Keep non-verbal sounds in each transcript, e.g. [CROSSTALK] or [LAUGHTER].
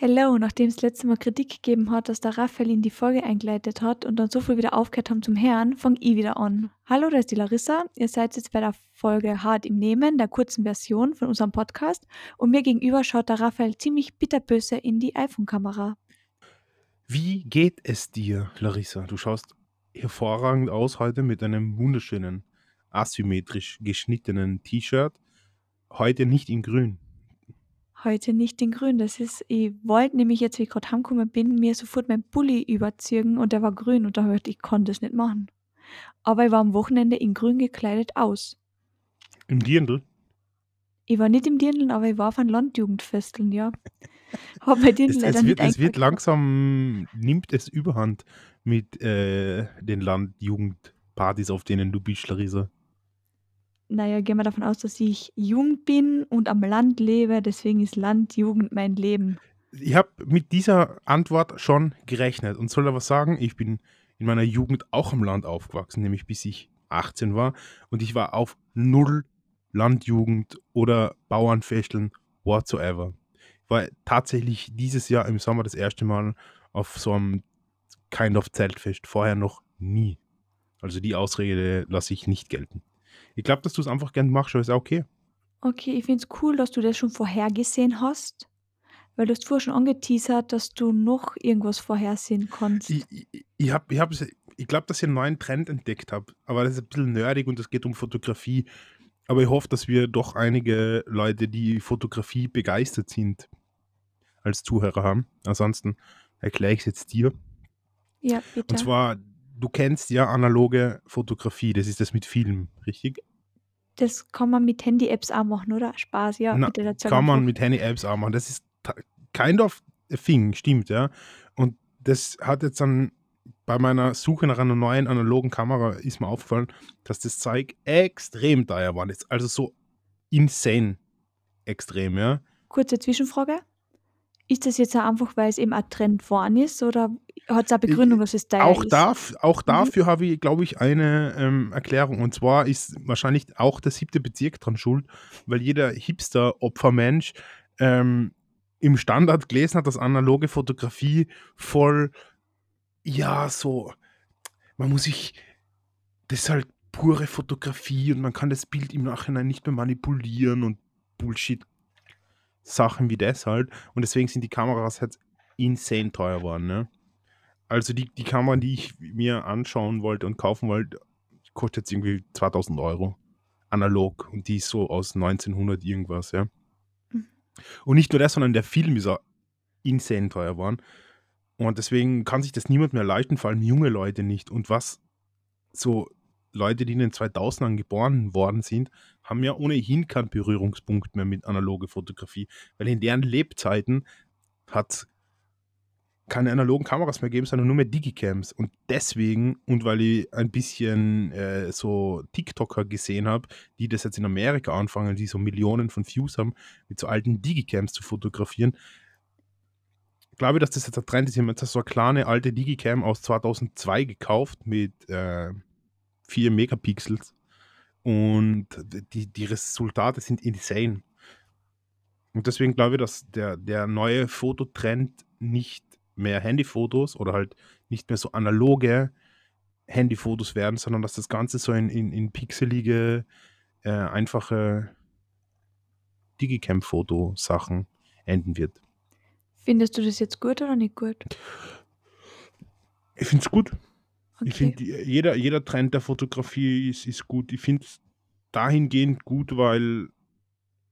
Hello, nachdem es letzte Mal Kritik gegeben hat, dass der Raphael in die Folge eingeleitet hat und dann so viel wieder aufgehört haben zum Herrn, fang ich wieder an. Hallo, da ist die Larissa. Ihr seid jetzt bei der Folge Hart im Nehmen, der kurzen Version von unserem Podcast. Und mir gegenüber schaut der Raphael ziemlich bitterböse in die iPhone-Kamera. Wie geht es dir, Larissa? Du schaust hervorragend aus heute mit einem wunderschönen, asymmetrisch geschnittenen T-Shirt. Heute nicht in grün. Heute nicht in grün. Das ist, ich wollte nämlich jetzt, wie ich gerade heimgekommen bin, mir sofort meinen Pulli überziehen und der war grün und da habe ich gedacht, ich konnte das nicht machen. Aber ich war am Wochenende in grün gekleidet aus. Im Dirndl? Ich war nicht im Dirndl, aber ich war auf einem Landjugendfesteln, ja. [LAUGHS] Habe bei Dirndl Es, leider es, nicht wird, es wird langsam, nimmt es überhand mit äh, den Landjugendpartys, auf denen du bist, Larissa. Naja, gehen wir davon aus, dass ich jung bin und am Land lebe, deswegen ist Landjugend mein Leben. Ich habe mit dieser Antwort schon gerechnet und soll aber sagen, ich bin in meiner Jugend auch am Land aufgewachsen, nämlich bis ich 18 war und ich war auf null Landjugend oder Bauernfesteln whatsoever. Ich war tatsächlich dieses Jahr im Sommer das erste Mal auf so einem Kind of Zeltfest, vorher noch nie. Also die Ausrede lasse ich nicht gelten. Ich glaube, dass du es einfach gern machst, aber ist auch okay. Okay, ich finde es cool, dass du das schon vorhergesehen hast, weil du hast vorher schon angeteasert, dass du noch irgendwas vorhersehen kannst. Ich, ich, ich, hab, ich, ich glaube, dass ich einen neuen Trend entdeckt habe, aber das ist ein bisschen nerdig und es geht um Fotografie. Aber ich hoffe, dass wir doch einige Leute, die Fotografie begeistert sind, als Zuhörer haben. Ansonsten erkläre ich es jetzt dir. Ja, bitte. Und zwar, du kennst ja analoge Fotografie, das ist das mit Film, richtig? Das kann man mit Handy-Apps auch machen, oder? Spaß, ja, Na, kann man mit Handy-Apps auch machen. Das ist kind of a thing, stimmt, ja. Und das hat jetzt dann bei meiner Suche nach einer neuen analogen Kamera ist mir aufgefallen, dass das Zeug extrem teuer war. Also so insane extrem, ja. Kurze Zwischenfrage. Ist das jetzt auch einfach, weil es eben ein Trend geworden ist, oder hat es eine Begründung, dass es teuer Auch, ist? darf, auch Mhm. dafür habe ich, glaube ich, eine ähm, Erklärung. Und zwar ist wahrscheinlich auch der siebte Bezirk dran schuld, weil jeder Hipster-Opfermensch ähm, im Standard gelesen hat, dass analoge Fotografie voll, ja, so, man muss sich, das ist halt pure Fotografie und man kann das Bild im Nachhinein nicht mehr manipulieren und Bullshit. Sachen wie das halt. Und deswegen sind die Kameras halt insane teuer geworden, ne? Also die, die Kamera, die ich mir anschauen wollte und kaufen wollte, kostet jetzt irgendwie 2000 Euro. Analog. Und die ist so aus 1900 irgendwas, ja. Mhm. Und nicht nur das, sondern der Film ist auch insane teuer geworden. Und deswegen kann sich das niemand mehr leisten, vor allem junge Leute nicht. Und was so Leute, die in den 2000ern geboren worden sind, haben ja ohnehin keinen Berührungspunkt mehr mit analoge Fotografie. Weil in deren Lebzeiten hat keine analogen Kameras mehr geben, sondern nur mehr Digicams. Und deswegen, und weil ich ein bisschen äh, so TikToker gesehen habe, die das jetzt in Amerika anfangen, die so Millionen von Views haben, mit so alten Digicams zu fotografieren, glaube ich, dass das jetzt ein Trend ist. Ich habe jetzt so eine kleine alte Digicam aus 2002 gekauft mit äh, 4 Megapixels. Und die, die Resultate sind insane. Und deswegen glaube ich, dass der, der neue Fototrend nicht mehr Handyfotos oder halt nicht mehr so analoge Handyfotos werden, sondern dass das Ganze so in, in, in pixelige, äh, einfache Digicam-Foto-Sachen enden wird. Findest du das jetzt gut oder nicht gut? Ich finde es gut. Ich Okay. finde, jeder, jeder Trend der Fotografie ist, ist gut. Ich finde es dahingehend gut, weil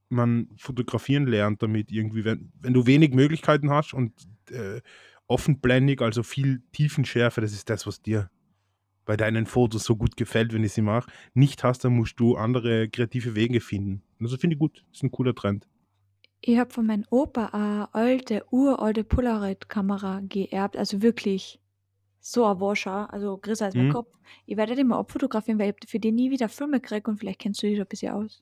man fotografieren lernt damit irgendwie, wenn, wenn du wenig Möglichkeiten hast und äh, offenblendig, also viel Tiefenschärfe, das ist das, was dir bei deinen Fotos so gut gefällt, wenn ich sie mache, nicht hast, dann musst du andere kreative Wege finden. Also finde ich gut, ist ein cooler Trend. Ich habe von meinem Opa eine alte, uralte Polaroid-Kamera geerbt, also wirklich so ein Wascher, also größer als mein Mhm. Kopf. Ich werde den mal abfotografieren, weil ich für den nie wieder Filme kriege und vielleicht kennst du dich da ein bisschen aus.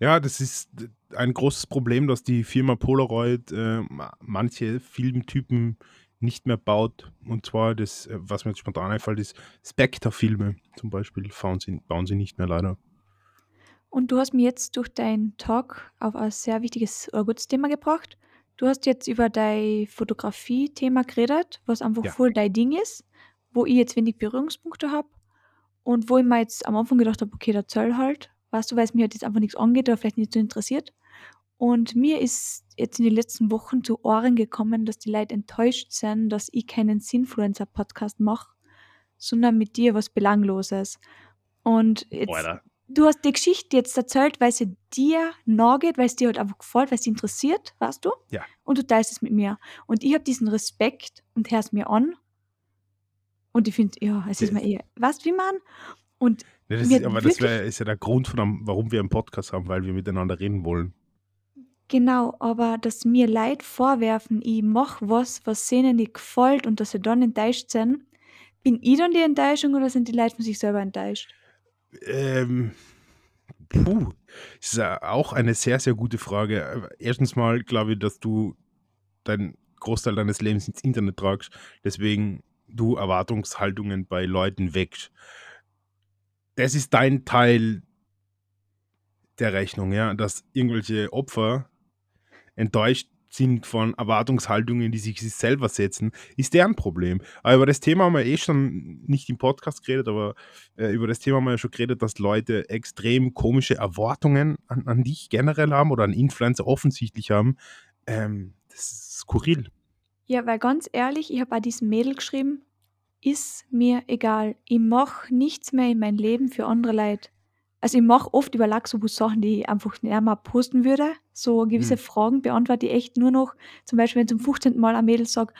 Ja, das ist ein großes Problem, dass die Firma Polaroid äh, ma- manche Filmtypen nicht mehr baut. Und zwar das, äh, was mir jetzt spontan einfällt, ist Spectre-Filme zum Beispiel, bauen sie, bauen sie nicht mehr leider. Und du hast mir jetzt durch deinen Talk auf ein sehr wichtiges oder gutes Thema gebracht. Du hast jetzt über dein Fotografie-Thema geredet, was einfach Ja. voll dein Ding ist, wo ich jetzt wenig Berührungspunkte habe und wo ich mir jetzt am Anfang gedacht habe, okay, der Zöll halt, weißt du, weil es mir halt jetzt einfach nichts angeht oder vielleicht nicht so interessiert. Und mir ist jetzt in den letzten Wochen zu Ohren gekommen, dass die Leute enttäuscht sind, dass ich keinen Sinfluencer-Podcast mache, sondern mit dir was Belangloses. Und jetzt, Alter. du hast die Geschichte jetzt erzählt, weil sie dir nachgeht, weil es dir halt einfach gefällt, weil es dich interessiert, weißt du? Ja. Und du teilst es mit mir. Und ich habe diesen Respekt und hör's mir an. Und ich finde, ja, es ist mir eh, weißt du, wie man? Und Ne, das ist, aber das wär, ist ja der Grund, von warum wir einen Podcast haben, weil wir miteinander reden wollen. Genau, aber dass mir Leid vorwerfen, ich mach was, was ihnen nicht gefällt und dass sie dann enttäuscht sind, bin ich dann die Enttäuschung oder sind die Leute von sich selber enttäuscht? Ähm, puh, das ist ja auch eine sehr, sehr gute Frage. Erstens mal glaube ich, dass du deinen Großteil deines Lebens ins Internet tragst, deswegen du Erwartungshaltungen bei Leuten wächst. Das ist dein Teil der Rechnung, ja, dass irgendwelche Opfer enttäuscht sind von Erwartungshaltungen, die sich sich selber setzen, ist deren Problem. Aber über das Thema haben wir eh schon nicht im Podcast geredet, aber äh, über das Thema haben wir ja schon geredet, dass Leute extrem komische Erwartungen an, an dich generell haben oder an Influencer offensichtlich haben. Ähm, das ist skurril. Ja, weil ganz ehrlich, ich habe bei diesem Mädel geschrieben, ist mir egal. Ich mache nichts mehr in mein Leben für andere Leute. Also ich mache oft über Laxobus Sachen, die ich einfach nicht mehr posten würde. So gewisse Hm. Fragen beantworte ich echt nur noch. Zum Beispiel, wenn zum 15. Mal ein Mädel sagt,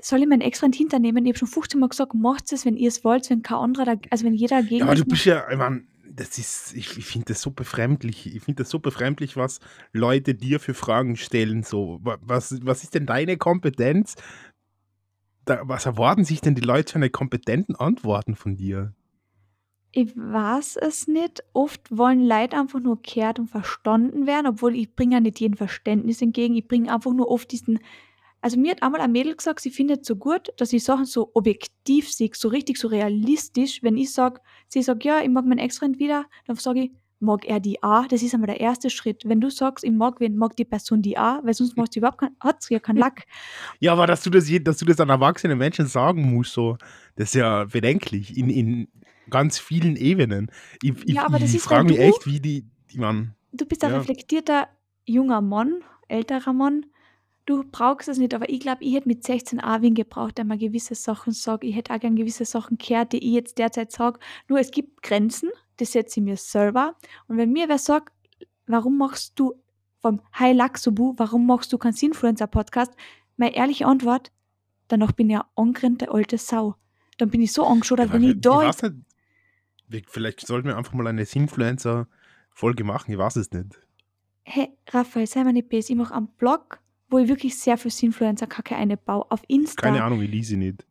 soll ich meinen extra in den Hintern nehmen? Ich habe schon 15 Mal gesagt, macht es, wenn ihr es wollt, wenn kein anderer, da, also wenn jeder dagegen Ja, aber du bist ja, ich mein, das ist, ich, ich finde das so befremdlich. Ich finde das so befremdlich, was Leute dir für Fragen stellen. So, Wa- was, was ist denn deine Kompetenz? Da, was erwarten sich denn die Leute für eine kompetenten Antworten von dir? Ich weiß es nicht. Oft wollen Leute einfach nur gehört und verstanden werden, obwohl ich bringe ja nicht jeden Verständnis entgegen. Ich bringe einfach nur oft diesen. Also mir hat einmal ein Mädel gesagt, sie findet es so gut, dass ich Sachen so objektiv sehe, so richtig so realistisch. Wenn ich sage, sie sagt, ja, ich mag meinen Ex-Freund wieder, dann sage ich, mag er die auch? Das ist einmal der erste Schritt. Wenn du sagst, ich mag wen, mag die Person die auch, weil sonst macht sie überhaupt keinen, hat sie ja keinen Lack. [LAUGHS] Ja, aber dass du das, dass du das an erwachsenen Menschen sagen musst, so, das ist ja bedenklich in, in ganz vielen Ebenen. Ich, Ja, aber das ich ist, frage mich du- echt, wie die, die man. Du bist ein Ja. reflektierter junger Mann, älterer Mann. Du brauchst es nicht, aber ich glaube, ich hätte mit 16 auch wen gebraucht, der mal gewisse Sachen sagt. Ich hätte auch gern gewisse Sachen gehört, die ich jetzt derzeit sage. Nur es gibt Grenzen, die setze ich mir selber. Und wenn mir wer sagt, warum machst du vom Hi Laxobu, warum machst du keinen Influencer-Podcast? Meine ehrliche Antwort, danach bin ich eine angegrennte alte Sau. Dann bin ich so angeschaut, Ja, wenn ich da weiß nicht, vielleicht sollten wir einfach mal eine Influencer-Folge machen, ich weiß es nicht. Hey, Raphael, sei mal nicht böse. Ich mache einen Blog, wo ich wirklich sehr für Influencer-Kacke einbaue. Auf Insta, Keine Ahnung, ich lese nicht.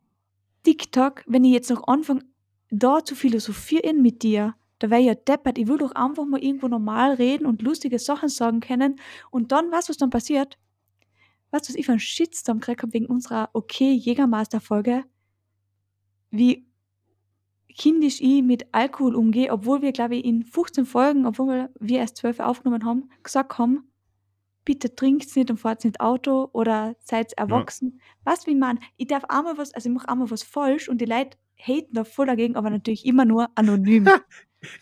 TikTok, wenn ich jetzt noch anfange, da zu philosophieren mit dir, da wäre ich ja deppert. Ich will doch einfach mal irgendwo normal reden und lustige Sachen sagen können. Und dann, weißt du, was dann passiert? Weißt du, was ich für einen Shitstorm gekriegt habe wegen unserer Okay Jägermeister-Folge? Wie kindisch ich mit Alkohol umgehe, obwohl wir, glaube ich, in 15 Folgen, obwohl wir erst 12 aufgenommen haben, gesagt haben, bitte trinkt's nicht und fahrt nicht Auto oder seid erwachsen. Weißt du, wie man, ich darf einmal was, also ich mache einmal was falsch und die Leute haten da voll dagegen, aber natürlich immer nur anonym. [LAUGHS]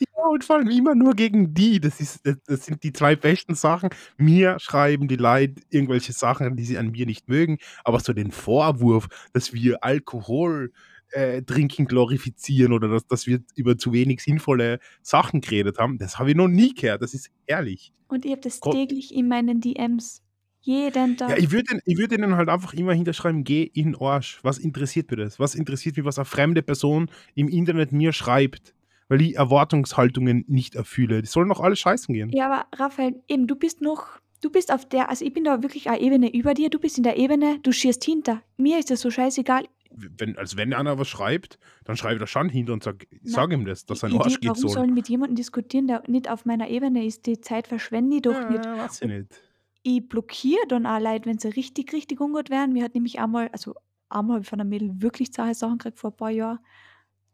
Ja, und vor allem immer nur gegen die. Das, ist, das, das sind die zwei besten Sachen. Mir schreiben die Leute irgendwelche Sachen, die sie an mir nicht mögen, aber so den Vorwurf, dass wir Alkohol äh, trinken glorifizieren oder dass, dass wir über zu wenig sinnvolle Sachen geredet haben, das habe ich noch nie gehört. Das ist ehrlich. Und ich habe das Gott. täglich in meinen DMs. Jeden Tag. Ja, ich würde würd ihnen halt einfach immer hinterschreiben, geh in Arsch. Was interessiert mich das? Was interessiert mich, was eine fremde Person im Internet mir schreibt? Weil ich Erwartungshaltungen nicht erfülle. Die sollen doch alle scheißen gehen. Ja, aber Raphael, eben, du bist noch, du bist auf der, also ich bin da wirklich eine Ebene über dir, du bist in der Ebene, du schießt hinter. Mir ist das so scheißegal. Wenn, also wenn einer was schreibt, dann schreibe ich da schon hinter und sag, Na, sag ihm das, dass sein Idee, Arsch geht warum soll. sollen mit jemandem diskutieren, der nicht auf meiner Ebene ist? Die Zeit verschwende ich doch ja, nicht. weiß ich nicht. Ich blockiere dann auch Leute, wenn sie richtig, richtig ungut werden. Mir hat nämlich einmal, also einmal habe ich von einem Mädel wirklich zahe Sachen gekriegt vor ein paar Jahren.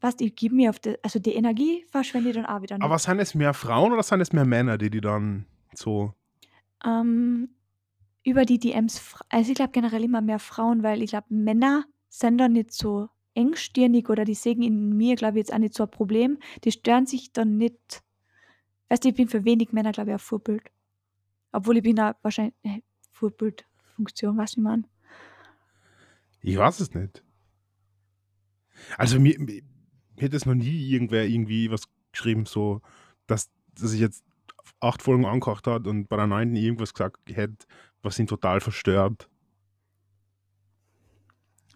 Weißt ich gebe mir auf die, also die Energie verschwende ich dann auch wieder nicht. Aber sind es mehr Frauen oder sind es mehr Männer, die die dann so. Ähm, über die DMs, also, ich glaube generell immer mehr Frauen, weil ich glaube, Männer sind da nicht so engstirnig oder die sehen in mir, glaube ich, jetzt auch nicht so ein Problem. Die stören sich dann nicht weißt du, ich bin für wenig Männer, glaube ich, ein Vorbild. Obwohl ich bin auch wahrscheinlich äh, Vorbildfunktion, wie ich meine? Ich weiß es nicht. Also mir, mir mir hat das noch nie irgendwer irgendwie was geschrieben, so, dass, dass ich jetzt acht Folgen angekocht hat und bei der neunten irgendwas gesagt hätte, was ihn total verstört.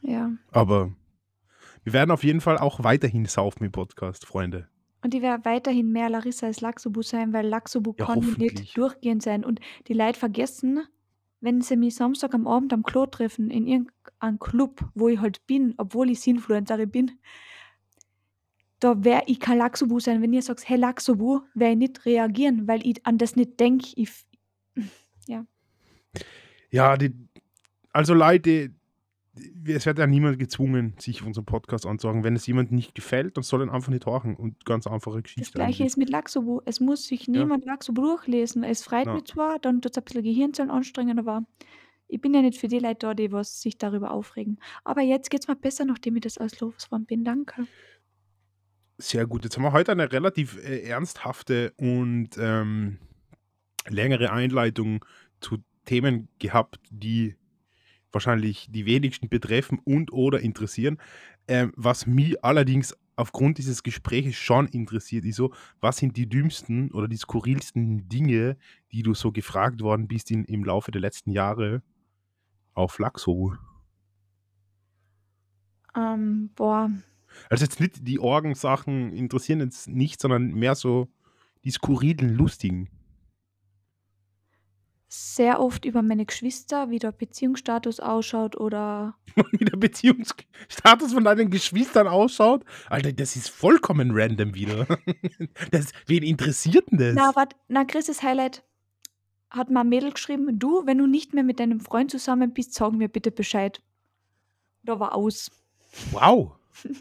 Ja. Aber wir werden auf jeden Fall auch weiterhin saufen im Podcast, Freunde. Und ich werde weiterhin mehr Larissa als Laxobu sein, weil Laxobu Ja, kann nicht durchgehend sein. Und die Leute vergessen, wenn sie mich Samstag am Abend am Klo treffen, in irgendeinem Club, wo ich halt bin, obwohl ich Influencerin bin, da wäre ich kein Laxobu sein. Wenn ihr sagt, hey Laxobu, werde ich nicht reagieren, weil ich an das nicht denke. [LAUGHS] Ja. Ja, die, also Leute, die- es wird ja niemand gezwungen, sich unseren Podcast anzuhören. Wenn es jemandem nicht gefällt, dann soll er einfach nicht hören und ganz einfache Das Geschichte gleiche eigentlich. ist mit Laxobu. Es muss sich niemand Laxobu durchlesen. Es freut Ja. mich zwar, dann tut es ein bisschen Gehirnzellen anstrengen, aber ich bin ja nicht für die Leute da, die was sich darüber aufregen. Aber jetzt geht es mir besser, nachdem ich das alles losgeworden bin. Danke. Sehr gut. Jetzt haben wir heute eine relativ äh, ernsthafte und ähm, längere Einleitung zu Themen gehabt, die wahrscheinlich die wenigsten betreffen und oder interessieren. Ähm, was mich allerdings aufgrund dieses Gespräches schon interessiert, ist so, was sind die dümmsten oder die skurrilsten Dinge, die du so gefragt worden bist in, im Laufe der letzten Jahre auf Laxo? Ähm, boah, Also jetzt nicht die Orgensachen interessieren jetzt nicht, sondern mehr so die skurrilen, lustigen. Sehr oft über meine Geschwister, wie der Beziehungsstatus ausschaut oder [LAUGHS] wie der Beziehungsstatus von deinen Geschwistern ausschaut. Alter, das ist vollkommen random wieder. [LAUGHS] Das, wen interessiert denn das? Na, warte, na, Chris' Highlight hat mal ein Mädel geschrieben, du, wenn du nicht mehr mit deinem Freund zusammen bist, sag mir bitte Bescheid. Da war aus. Wow. [LAUGHS]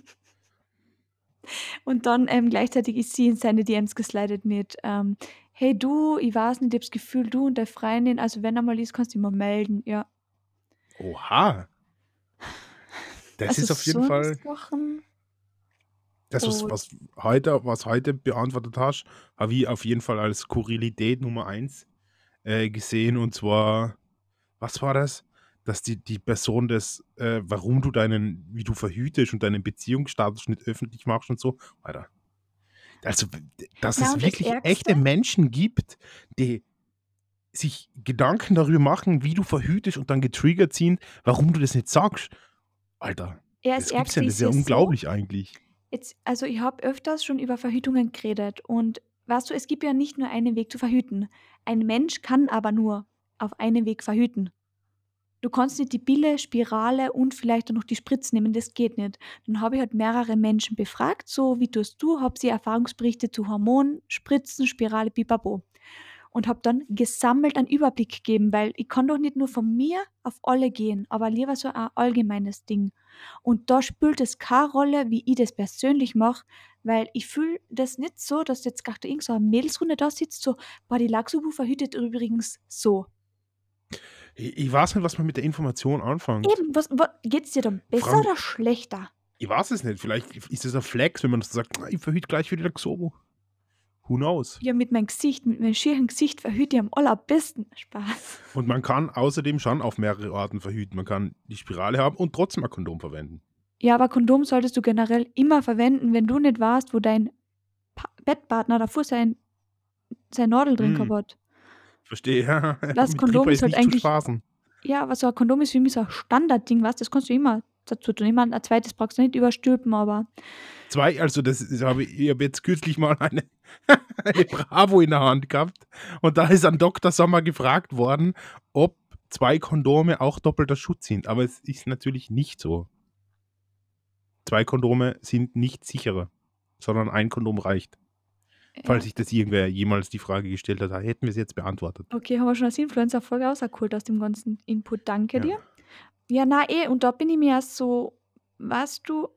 Und dann ähm, gleichzeitig ist sie in seine DMs geslidet mit, ähm, hey du, ich weiß nicht, ich hab das Gefühl, du und deine Freundin, also wenn er mal ist, kannst du mal melden. Ja. Oha. Das also ist auf jeden so Fall Sachen. das, was, Oh. was heute, was heute beantwortet hast, habe ich auf jeden Fall als Skurrilität Nummer eins äh, gesehen. Und zwar, was war das? Dass die, die Person das, äh, warum du deinen, wie du verhütest und deinen Beziehungsstatus nicht öffentlich machst und so. Alter. Also, dass Na, es wirklich echte Menschen gibt, die sich Gedanken darüber machen, wie du verhütest und dann getriggert sind, warum du das nicht sagst. Alter, Ja, das gibt's ja, das ist ja ja so, unglaublich eigentlich. jetzt, also ich habe öfters schon über Verhütungen geredet und weißt du, es gibt ja nicht nur einen Weg zu verhüten. Ein Mensch kann aber nur auf einen Weg verhüten. Du kannst nicht die Pille, Spirale und vielleicht auch noch die Spritze nehmen, das geht nicht. Dann habe ich halt mehrere Menschen befragt, so wie tust du, habe sie Erfahrungsberichte zu Hormonen, Spritzen, Spirale, pipapo. Und habe dann gesammelt einen Überblick gegeben, weil ich kann doch nicht nur von mir auf alle gehen, aber lieber so ein allgemeines Ding. Und da spielt es keine Rolle, wie ich das persönlich mache, weil ich fühle das nicht so, dass jetzt gerade irgend so eine Mädelsrunde da sitzt, so, boah, die Laxubu verhütet übrigens so. Ich, ich weiß nicht, was man mit der Information anfängt. Eben, was, was geht's dir dann besser Frank- oder schlechter? Ich weiß es nicht. Vielleicht ist es ein Flex, wenn man das sagt, "Ah, ich verhüte gleich wieder Xobo. Who knows? Ja, mit meinem Gesicht, mit meinem schieren Gesicht verhüte ich am allerbesten. Spaß. Und man kann außerdem schon auf mehrere Arten verhüten. Man kann die Spirale haben und trotzdem ein Kondom verwenden. Ja, aber Kondom solltest du generell immer verwenden, wenn du nicht weißt, wo dein pa Bettpartner davor sein, sein Nadel drin Mm. gehabt hat. Verstehe, ja. Das [LAUGHS] Kondom ist halt eigentlich-. Ja, aber so ein Kondom ist für mich so ein Standardding, was? Das kannst du immer dazu tun. Ich meine, ein zweites brauchst du nicht überstülpen, aber Zwei, also das ist, habe ich, ich habe jetzt kürzlich mal eine, [LAUGHS] eine Bravo in der Hand gehabt und da ist an Dr. Sommer gefragt worden, ob zwei Kondome auch doppelter Schutz sind. Aber es ist natürlich nicht so. Zwei Kondome sind nicht sicherer, sondern ein Kondom reicht. Falls ja. sich das irgendwer jemals die Frage gestellt hat, hätten wir es jetzt beantwortet. Okay, haben wir schon als Influencer-Folge rausgeholt aus dem ganzen Input. Danke Ja. dir. Ja, na eh, und da bin ich mir erst so, weißt du,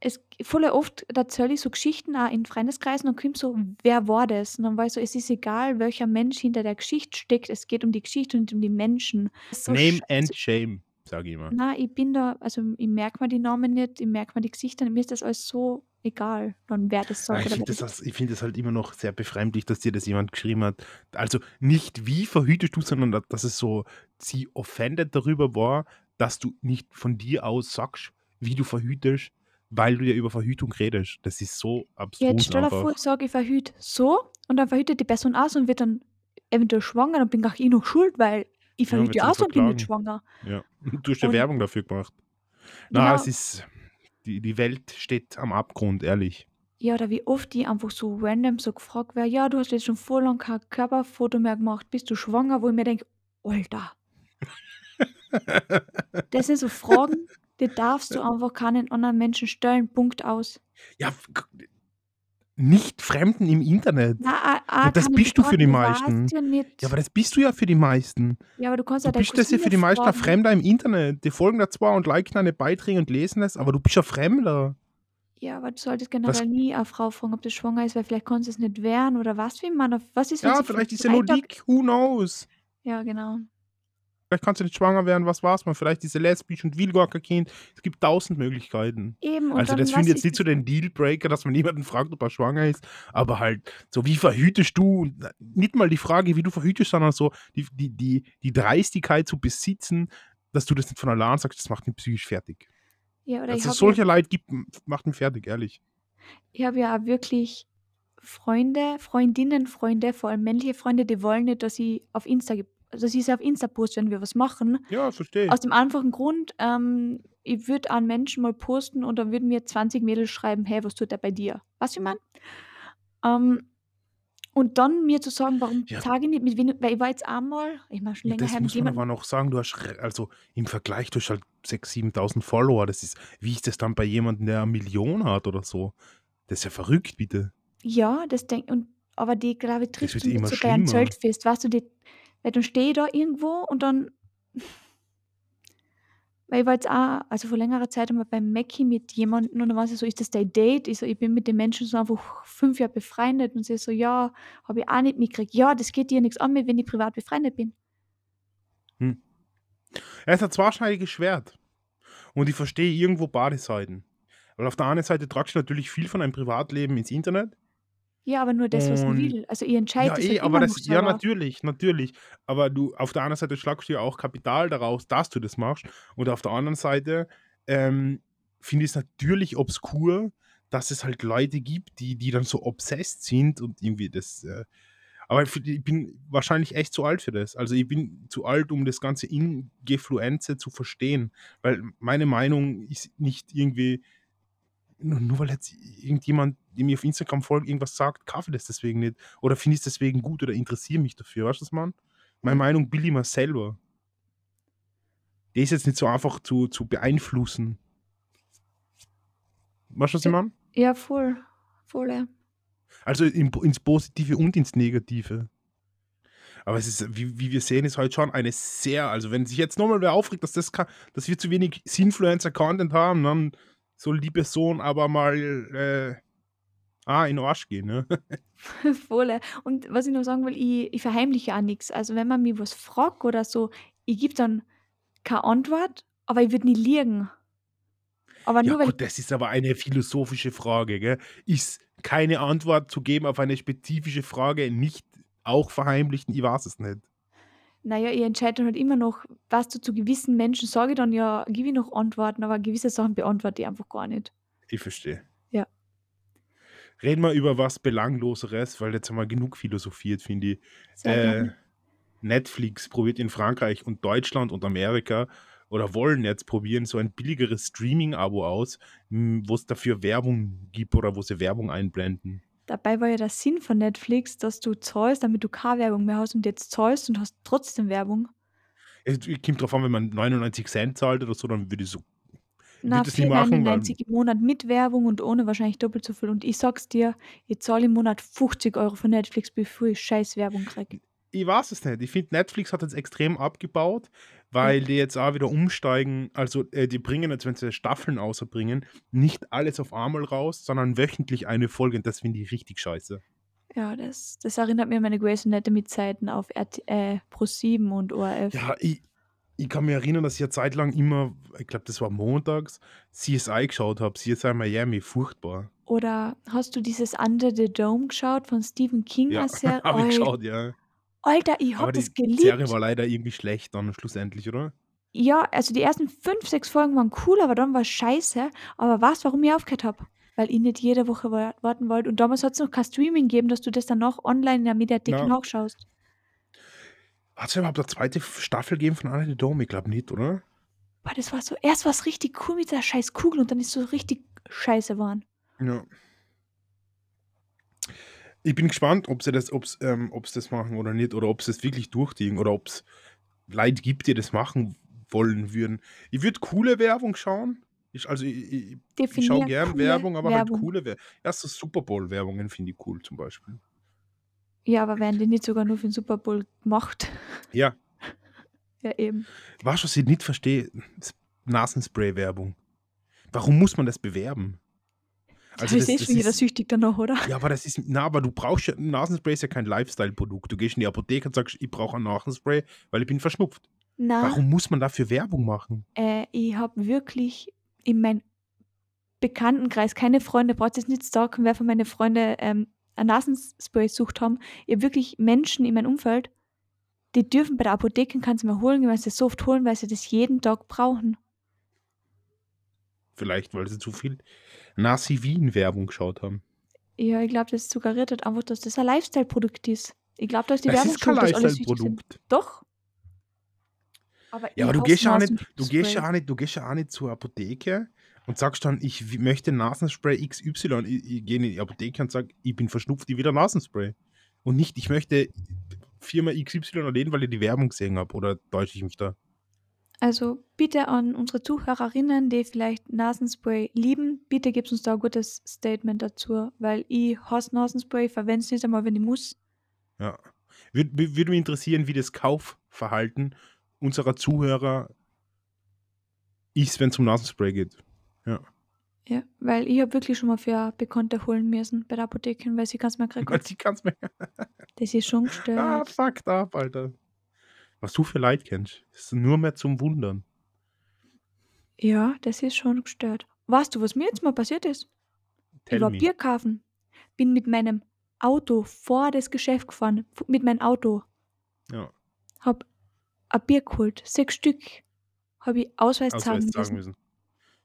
es voll oft erzähle ich so Geschichten auch in Freundeskreisen und kommt so: „Wer war das?“ Und dann war ich so: „Es ist egal, welcher Mensch hinter der Geschichte steckt. Es geht um die Geschichte und um die Menschen.“ So Name scheiße. and shame, sage ich immer. Na, ich bin da also, ich merke mir die Namen nicht, ich merke mir die Gesichter, mir ist das alles so egal, dann wer das Ah, sagt ich finde das ich finde das halt immer noch sehr befremdlich, dass dir das jemand geschrieben hat. Also, nicht wie verhütest du, sondern da dass es so sie offended darüber war, dass du nicht von dir aus sagst, wie du verhütest, weil du ja über Verhütung redest. Das ist so Ja, jetzt stell dir vor, ich sage, ich verhüte so und dann verhütet die Person auch so und wird dann eventuell schwanger, dann bin auch ich noch schuld, weil ich verhüte ja so und bin nicht schwanger. Ja. [LAUGHS] Du hast ja Und Werbung dafür gemacht. Na, es genau. ist die die Welt steht am Abgrund, ehrlich. Ja, oder wie oft ich einfach so random so gefragt werde: „Ja, du hast jetzt schon voll lang kein Körperfoto mehr gemacht. Bist du schwanger?“ Wo ich mir denke: „Alter“ [LAUGHS] das sind so Fragen, die darfst du einfach keinen anderen Menschen stellen, Punkt aus. Ja, nicht Fremden im Internet. Na, a Ja, das bist du für die du meisten. ja Ja, aber das bist du ja für die meisten. Ja, aber du kannst Du ja deine bist das ja für die meisten ein. Fremder im Internet. Die folgen dir zwar und liken deine Beiträge und lesen es, aber du bist ein Fremder. Ja, aber du solltest Was generell nie 'a Frau fragen, ob sie schwanger ist, weil vielleicht kann sie's nicht wehren oder was wie man was ist, Ja, vielleicht ist sie nur 3 Tage dick, who knows? Ja, genau. Vielleicht kann sie nicht schwanger werden, was weiß man? Vielleicht sie lesbisch und kein Kind. Es gibt 1.000 Möglichkeiten. Eben und Also, das finde ich jetzt nicht so den Dealbreaker, dass man niemanden fragt, ob er schwanger ist, aber halt so: „Wie verhütest du?“ Und nicht mal die Frage, wie du verhütest, sondern so die die die die Dreistigkeit zu besitzen, dass du das nicht von allein sagst, das macht mich psychisch fertig. Ja, oder Dass ich es habe ja solche Leute gibt, macht mich fertig, ehrlich. ich habe ja auch wirklich Freunde, Freundinnen, Freunde, vor allem männliche Freunde, die wollen nicht, dass ich auf Insta dass ich sie auf Insta poste, wenn wir was machen. Ja, verstehe Aus ich. dem einfachen Grund, ähm, ich würde einen Menschen mal posten und dann würden mir 20 Mädels schreiben: „Hey, was tut der bei dir?“ Weißt du, wie ich meine? Ähm, und dann mir zu sagen: „Warum Ja. sage ich nicht mit wen“ weil ich war jetzt einmal ich meine schon Ja, länger das her muss man aber noch sagen, du hast also, im Vergleich, du hast halt 6, 7.000 Follower. Das ist wie ist das dann bei jemandem, der 1.000.000 hat oder so? Das ist ja verrückt, bitte. Ja, das denk und aber die, glaube ich, Das triffst wird du nicht immer so bei einem schlimmer. Zeltfest, weißt du, die weil dann stehe ich da irgendwo und dann [LAUGHS] weil ich war jetzt auch also, vor längerer Zeit einmal beim Mäcki mit jemandem und dann war sie so: „Ist das dein Date?“ Ich so: „Ich bin mit dem Menschen so einfach 5 Jahre befreundet.“ Und sie so: „Ja, habe ich auch nicht mitgekriegt.“ „Ja, das geht ja nix an, wem ich privat befreundet bin.“ Hm. Er ist ein zweischneidiges Schwert und ich verstehe irgendwo beide Seiten. Weil auf der einen Seite tragst du natürlich viel von deinem Privatleben ins Internet Ja, aber nur das, was ich und will. Also, ich entscheide ja, das eh, halt aber immer noch das ja, selber. natürlich, natürlich. Aber du auf der anderen Seite schlagst du ja auch Kapital daraus, dass du das machst. Und auf der anderen Seite, ähm, finde ich's natürlich obskur, dass es halt Leute gibt, die die dann so obsessed sind und irgendwie das, äh aber ich bin wahrscheinlich echt zu alt für das. Also, ich bin zu alt, um das ganze Ingefluenze zu verstehen, weil meine Meinung ist nicht irgendwie nur weil jetzt irgendjemand, der mir auf Instagram folgt, irgendwas sagt, kaufe ich das deswegen nicht oder finde ich's deswegen gut oder interessiere mich dafür. Weißt du, was ich meine? Ja. Meinung bilde ich mir selber. Die ist jetzt nicht so einfach zu zu beeinflussen. Weißt du, was ich Ja, meine? ja, voll, voll, ja. Also, im ins Positive und ins Negative. Aber es ist wie wie wir sehen, ist heute schon eine sehr also, wenn sich jetzt noch mal wer aufregt, dass das ka dass wir zu wenig Sinfluencer-Content haben, dann soll die Person aber mal, äh, ah, in 'n Arsch gehen, ne? [LAUGHS] Voll, ja. Und was ich noch sagen will, ich ich verheimliche auch nix. Also, wenn man mich was fragt oder so, ich gebe dann keine Antwort, aber ich würde nie liegen. Aber Ja nur weil gut, das ist aber eine philosophische Frage, gell? Ist keine Antwort zu geben auf eine spezifische Frage nicht auch verheimlichen? Ich weiß es nicht. Na ja, ich entscheide dann halt immer noch weißt du, zu gewissen Menschen sage dann ja gebe ich noch Antworten, aber gewisse Sachen beantworte ich einfach gar nicht. Ich verstehe. Ja. Reden wir über was Belangloseres, weil jetzt haben wir genug philosophiert, finde ich. Äh. Netflix probiert in Frankreich und Deutschland und Amerika oder wollen jetzt probieren, so ein billigeres Streaming-Abo aus, hm, wo's dafür Werbung gibt oder wo sie Werbung einblenden. Dabei war ja der Sinn von Netflix, dass du zahlst, damit du keine Werbung mehr hast und jetzt zahlst und hast trotzdem Werbung. Es kommt drauf an, wenn man 99 zahlt oder so, dann würde ich so Na, würde das machen, weil 4,99 im Monat mit Werbung und ohne wahrscheinlich doppelt so viel. Und ich sage es dir, ich zahle im Monat 50 € für Netflix, bevor ich scheiß Werbung kriege. Ich weiß es nicht. Ich finde, Netflix hat jetzt extrem abgebaut, weil die jetzt auch wieder umsteigen. Also, äh, die bringen jetzt, wenn sie Staffeln außerbringen, nicht alles auf einmal raus, sondern wöchentlich eine Folge. Und das finde ich richtig scheiße. Ja, das, das erinnert mir an meine Grey's Anatomy-Zeiten auf RT, äh, Pro7 und ORF. Ja, ich, ich kann mich erinnern, dass ich eine Zeit lang immer, ich glaube, das war montags, CSI geschaut habe. CSI Miami, furchtbar. Oder hast du dieses Under the Dome geschaut von Stephen King? Ja, [LAUGHS] habe ich geschaut, ja. Alter, ich Aber hab die das geliebt. Serie war leider irgendwie schlecht dann schlussendlich, oder? Ja, also die ersten fünf, sechs Folgen waren cool, aber dann war es scheiße. Aber du, warum ich aufgehört habe? Weil ich nicht jede Woche wa- warten wollte. Und damals hat es noch kein Streaming gegeben, dass du das dann noch online in der Mediathek Na. nachschaust. Hat es überhaupt eine zweite Staffel gegeben von Under the Dome? Ich glaube nicht, oder? Boah, das war so, erst war es richtig cool mit der scheiß Kugel und dann ist es so richtig scheiße waren. Ja. Ich bin gespannt, ob sie das, ob's, ähm, ob's das machen oder nicht, oder ob sie es wirklich durchziehen, oder ob es Leute gibt, die das machen wollen würden. Ich würde coole Werbung schauen. Ich, also ich, ich, ich schaue gern Werbung, aber Werbung. halt coole Werbung. Erst so Super Bowl-Werbungen finde ich cool zum Beispiel. Ja, aber werden die nicht sogar nur für den Super Bowl gemacht? Ja, [LAUGHS] ja, eben. weißt du, was ich nicht verstehe? Nasenspray-Werbung. Warum muss man das bewerben? Also das, ist schon jeder süchtig danach, oder? Ja, aber das ist, na, aber du brauchst ja, Nasenspray ist ja kein Lifestyle-Produkt. Du gehst in die Apotheke und sagst, ich brauche ein Nasenspray, weil ich bin verschnupft. Na, Warum muss man dafür Werbung machen? äh, ich habe wirklich in meinem Bekanntenkreis keine Freunde, braucht jetzt nicht sagen, wer von meinen Freunden ähm, ein Nasenspray gesucht haben. Ich habe wirklich Menschen in meinem Umfeld, die dürfen bei der Apotheke, kannst du mal holen, weil sie das so oft holen, weil sie das jeden Tag brauchen. Vielleicht, weil sie zu viel Nasi-Wien-Werbung geschaut haben. Ja, ich glaube, das suggeriert halt einfach, dass das ein Lifestyle-Produkt ist. Ich glaube, da ist die Das Werbung ist kein dass. Lifestyle-Produkt. Doch. Aber, Ja, ich aber du gehst, ja auch nicht, du, gehst ja auch nicht, du gehst ja auch nicht zur Apotheke und sagst dann, ich möchte Nasenspray XY. Ich, ich gehe in die Apotheke und sage, ich bin verschnupft, ich will ein Nasenspray. Und nicht, ich möchte Firma XY erledigen, weil ich die Werbung gesehen habe. Oder täusche ich mich da? Also bitte an unsere Zuhörerinnen, die vielleicht Nasenspray lieben, bitte gebt uns da ein gutes Statement dazu, weil ich hasse Nasenspray, verwende es nicht einmal, wenn ich muss. Ja. Würde, würde mich interessieren, wie das Kaufverhalten unserer Zuhörer ist, wenn es um Nasenspray geht. Ja. Ja, weil ich habe wirklich schon mal für Bekannte holen müssen bei der Apotheke, weil sie kann es mir kriegen. [LAUGHS] Weil die kannst mir. [LAUGHS] Das ist schon Ah, gestört. fucked up, Alter. Was du für Leid kennst. Das ist nur mehr zum Wundern. Ja, das ist schon gestört. Weißt du, was mir jetzt mal passiert ist? Tell ich war me. Bier kaufen, bin mit meinem Auto vor das Geschäft gefahren, mit meinem Auto, Ja, hab ein Bier geholt, sechs Stück, habe ich Ausweis Ausweis zeigen müssen. müssen.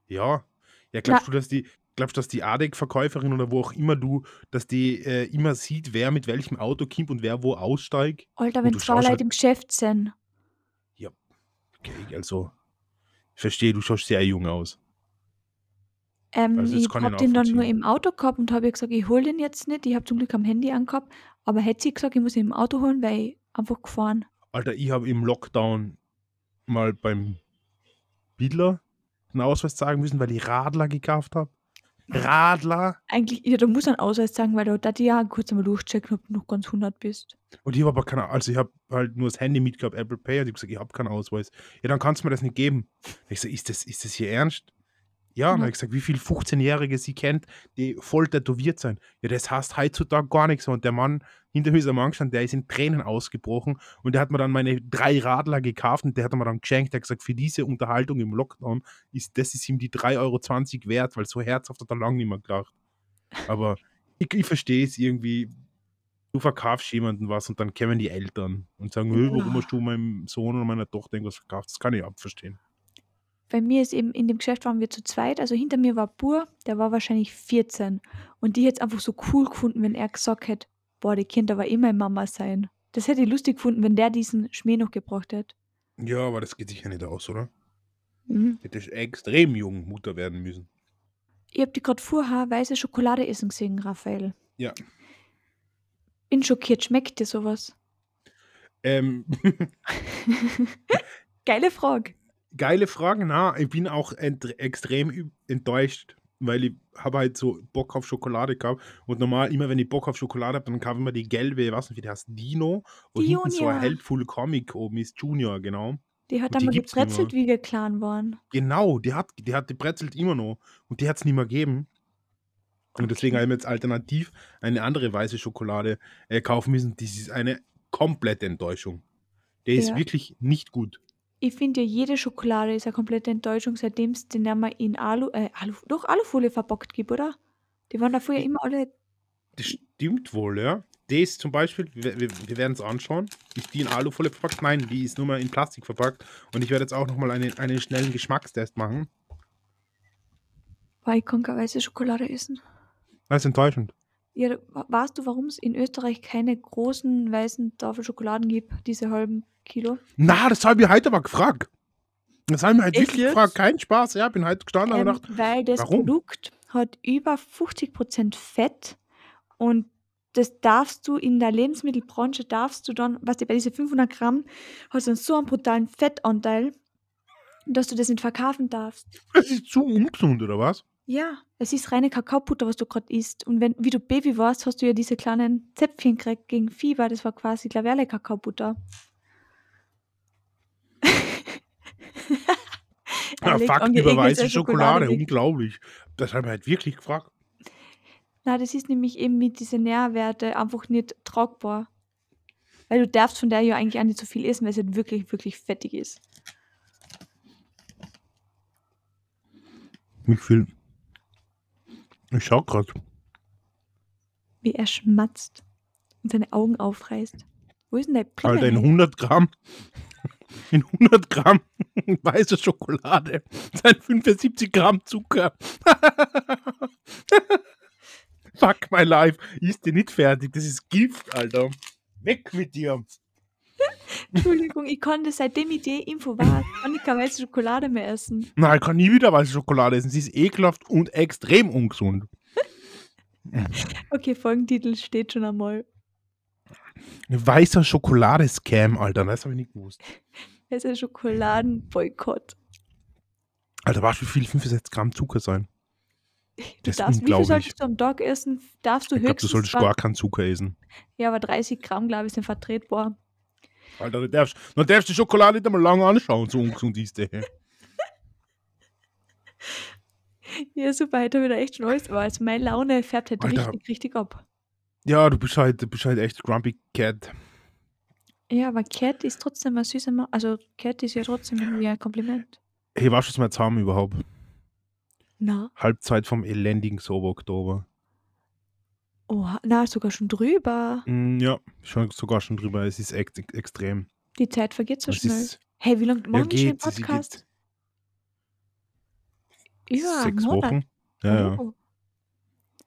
Ja. Ja, glaubst du, dass die, glaubst du, dass die ADEC-Verkäuferin oder wo auch immer du, dass die äh, immer sieht, wer mit welchem Auto kommt und wer wo aussteigt? Alter, wenn zwei Leute halt- im Geschäft sind. Okay, also. Ich verstehe, du schaust sehr jung aus. Ähm, Also, ich kann ich hab den dann nur im Auto gehabt und habe gesagt, ich hole den jetzt nicht. Ich habe zum Glück am Handy angehabt, aber hätte sie gesagt, ich muss ihn im Auto holen, weil ich einfach gefahren. Alter, ich habe im Lockdown mal beim Bidler einen Ausweis zeigen müssen, weil ich Radler gekauft habe. Radler. Eigentlich, ja, da muss ein Ausweis sagen, weil da da die ja kurz einmal durchchecken, ob du noch ganz 100 bist. Und ich habe aber keine, also ich habe halt nur das Handy mitgehabt, Apple Pay, und ich habe gesagt, ich habe keinen Ausweis. Ja, dann kannst du mir das nicht geben. Ich sage, ist das, ist das hier ernst? Ja, und dann habe ich gesagt, wie viele 15-Jährige sie kennt, die voll tätowiert sind. Ja, das heißt heutzutage gar nichts. Und der Mann hinter mir ist am Anstand, der ist in Tränen ausgebrochen und der hat mir dann meine drei Radler gekauft und der hat mir dann geschenkt. Der hat gesagt, für diese Unterhaltung im Lockdown ist das ist ihm die 3,20 Euro wert, weil so herzhaft hat er lange nicht mehr gedacht. Aber ich, ich verstehe es irgendwie. Du verkaufst jemanden was und dann kommen die Eltern und sagen, "Hö, warum Ja. hast du meinem Sohn oder meiner Tochter irgendwas verkauft? Das kann ich abverstehen. Bei mir ist eben in dem Geschäft waren wir zu zweit. Also hinter mir war Bur, der war wahrscheinlich 14. Und die hätte es einfach so cool gefunden, wenn er gesagt hätte, boah, die Kinder aber immer Mama sein. Das hätte ich lustig gefunden, wenn der diesen Schmäh noch gebracht hätte. Ja, aber das geht sicher nicht aus, oder? Mhm. Hätte ich extrem jung Mutter werden müssen. Ich hab die gerade vorher weiße Schokolade essen gesehen, Raphael. Ja. Bin schockiert, schmeckt dir sowas? Ähm, [LAUGHS] Geile Frage. geile Frage, na, ich bin auch extrem enttäuscht. Weil ich habe halt so Bock auf Schokolade gehabt. Und normal, immer wenn ich Bock auf Schokolade habe, dann kaufe ich immer die gelbe, weiß nicht, wie die heißt, Dino, wo hinten so ein Dionia. Helpful Comic oben ist, Junior, genau. Die hat Und die einmal gebrezelt, wie wir klein waren. Genau, die hat, die hat die brezelt immer noch. Und die hat es nicht mehr gegeben. Und deswegen Okay. habe ich mir jetzt alternativ eine andere weiße Schokolade äh, kaufen müssen. Das ist eine komplette Enttäuschung. Der ist Ja. wirklich nicht gut. Ich finde ja, jede Schokolade ist eine komplette Enttäuschung, seitdem es den einmal in Alu, äh, Alu, doch Alufolie verpackt gibt, oder? Die waren da vorher Ich- immer alle. Das stimmt wohl, ja. Die ist zum Beispiel, wir, wir, wir werden es anschauen. Ist die in Alufolie verpackt? Nein, die ist nur mal in Plastik verpackt. Und ich werde jetzt auch nochmal einen, einen schnellen Geschmackstest machen. Weil ich kann keine weiße Schokolade essen. Das ist enttäuschend. Ja, weißt du, warum es in Österreich keine großen weißen Tafelschokoladen gibt, diese halben Kilo? Na, das habe ich heute aber gefragt. Das habe ich mir halt wirklich gefragt. Kein Spaß. Ja, bin heute gestanden und Ähm, gedacht, weil das warum? Produkt hat über 50% Fett und das darfst du in der Lebensmittelbranche, darfst du dann, was bei diese 500 Gramm, hast du dann so einen brutalen Fettanteil, dass du das nicht verkaufen darfst. das ist zu ungesund, oder was? Ja, es ist reine Kakaobutter, was du gerade isst. Und wenn, wie du Baby warst, hast du ja diese kleinen Zäpfchen gekriegt gegen Fieber. Das war quasi Klaverle Kakaobutter. Ja, legt Fakt an über weiße Schokolade. Unglaublich. Das habe ich halt wirklich gefragt. Na, das ist nämlich eben mit diesen Nährwerte einfach nicht tragbar. Weil du darfst von der ja eigentlich auch nicht so viel essen, weil es halt wirklich, wirklich fettig ist. Wie viel? Ich schau gerade. Wie er schmatzt und seine Augen aufreißt. Wo ist denn der Brille? Alter, in hin? 100 Gramm. In 100 Gramm [LAUGHS] weiße Schokolade. Sein 75 Gramm Zucker. [LAUGHS] Fuck my life. Ist dir nicht fertig. Das ist Gift, Alter. Weg mit dir. Entschuldigung, ich konnte seitdem ich die Info war, kann ich keine weiße Schokolade mehr essen. Nein, ich kann nie wieder weiße Schokolade essen. Sie ist ekelhaft und extrem ungesund. [LAUGHS] Okay, Folgentitel steht schon einmal. Weißer Schokolade-Scam, Alter. Das habe ich nicht gewusst. Es ist ein Schokoladenboykott. Alter, weißt du, wie viel 65 Gramm Zucker sein? Du Das darfst, wie viel solltest du am Tag essen? Darfst du Ich glaube, du höchstens solltest gar keinen Zucker essen. Ja, aber 30 Gramm, glaube ich, sind vertretbar. Alter, du darfst, du darfst die Schokolade nicht einmal lange anschauen, so ungesund ist die. [LAUGHS] Ja, super, heute wieder echt schon alles. Aber also meine Laune färbt halt Alter. richtig, richtig ab. Ja, du bist halt, du bist halt echt Grumpy Cat. Ja, aber Cat ist trotzdem ein süßer Ma Also, Cat ist ja trotzdem irgendwie ein Kompliment. Hey, weißt du, wir jetzt haben überhaupt? Na, Halbzeit vom elendigen Sober-Oktober. oha, na, sogar schon drüber. Mm, ja, schon, sogar schon drüber. Es ist echt ex extrem. Die Zeit vergeht so es schnell. ist, Hey, wie lange ja, machen wir schon den Podcast? einen sechs Monat. Wochen. Ja, ja, Oh.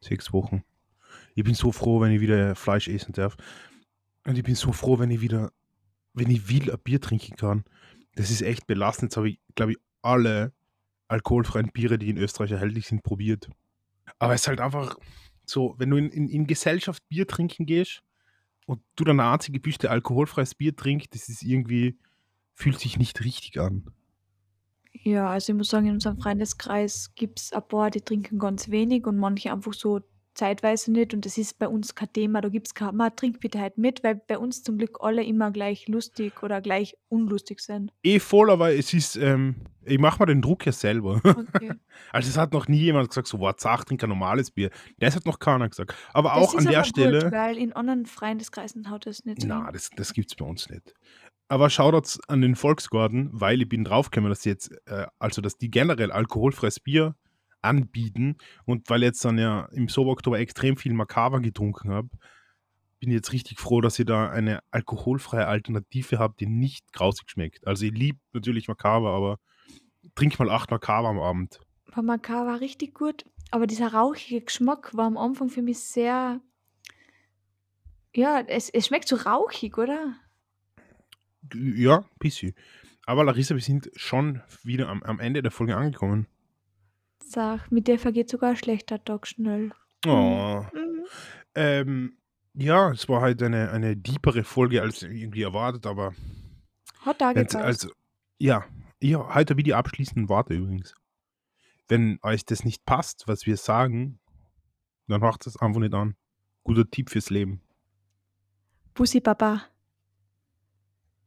sechs Wochen. Ich bin so froh, wenn ich wieder Fleisch essen darf. Und ich bin so froh, wenn ich wieder, wenn ich will, ein Bier trinken kann. Das ist echt belastend. Jetzt habe ich, glaube ich, alle alkoholfreien Biere, die in Österreich erhältlich sind, probiert. Aber es ist halt einfach so, wenn du in, in, in Gesellschaft Bier trinken gehst und du dann der einzige bist, der alkoholfreies Bier trinkt, das ist irgendwie, fühlt sich nicht richtig an. Ja, also ich muss sagen, in unserem Freundeskreis gibt es ein paar, die trinken ganz wenig und manche einfach so zeitweise nicht. Und das ist bei uns kein Thema. Da gibt es kein, man trinkt bitte halt mit, weil bei uns zum Glück alle immer gleich lustig oder gleich unlustig sind. Eh voll, aber es ist, ähm, ich mache mir den Druck ja selber. Okay. [LAUGHS] Also es hat noch nie jemand gesagt, so, wow, Zach, trink ein normales Bier. Das hat noch keiner gesagt. Aber Das auch an der aber Stelle, Gut, weil in anderen Freundeskreisen haut das nicht na, hin. das, das gibt es bei uns nicht. Aber Shoutouts an den Volksgarten, weil ich bin draufgekommen, dass jetzt, äh, also dass die generell alkoholfreies Bier anbieten und weil jetzt dann ja im Sober-Oktober extrem viel Makaber getrunken habe, bin ich jetzt richtig froh, dass ihr da eine alkoholfreie Alternative habt, die nicht grausig schmeckt. Also ich liebe natürlich Makaber, aber trink mal acht Makaber am Abend. War richtig gut, aber dieser rauchige Geschmack war am Anfang für mich sehr. Ja, es, es schmeckt so rauchig, oder? Ja, bisschen. Aber Larissa, wir sind schon wieder am, am Ende der Folge angekommen. Sag, mit der vergeht sogar ein schlechter Tag schnell. Oh. Mhm. Ähm, ja, es war halt eine, eine deepere Folge als irgendwie erwartet, aber Hat da also, ja, ja, heute wie die abschließenden Worte übrigens. wenn euch das nicht passt, was wir sagen, dann macht es einfach nicht an. Guter Tipp fürs Leben. Bussi Baba.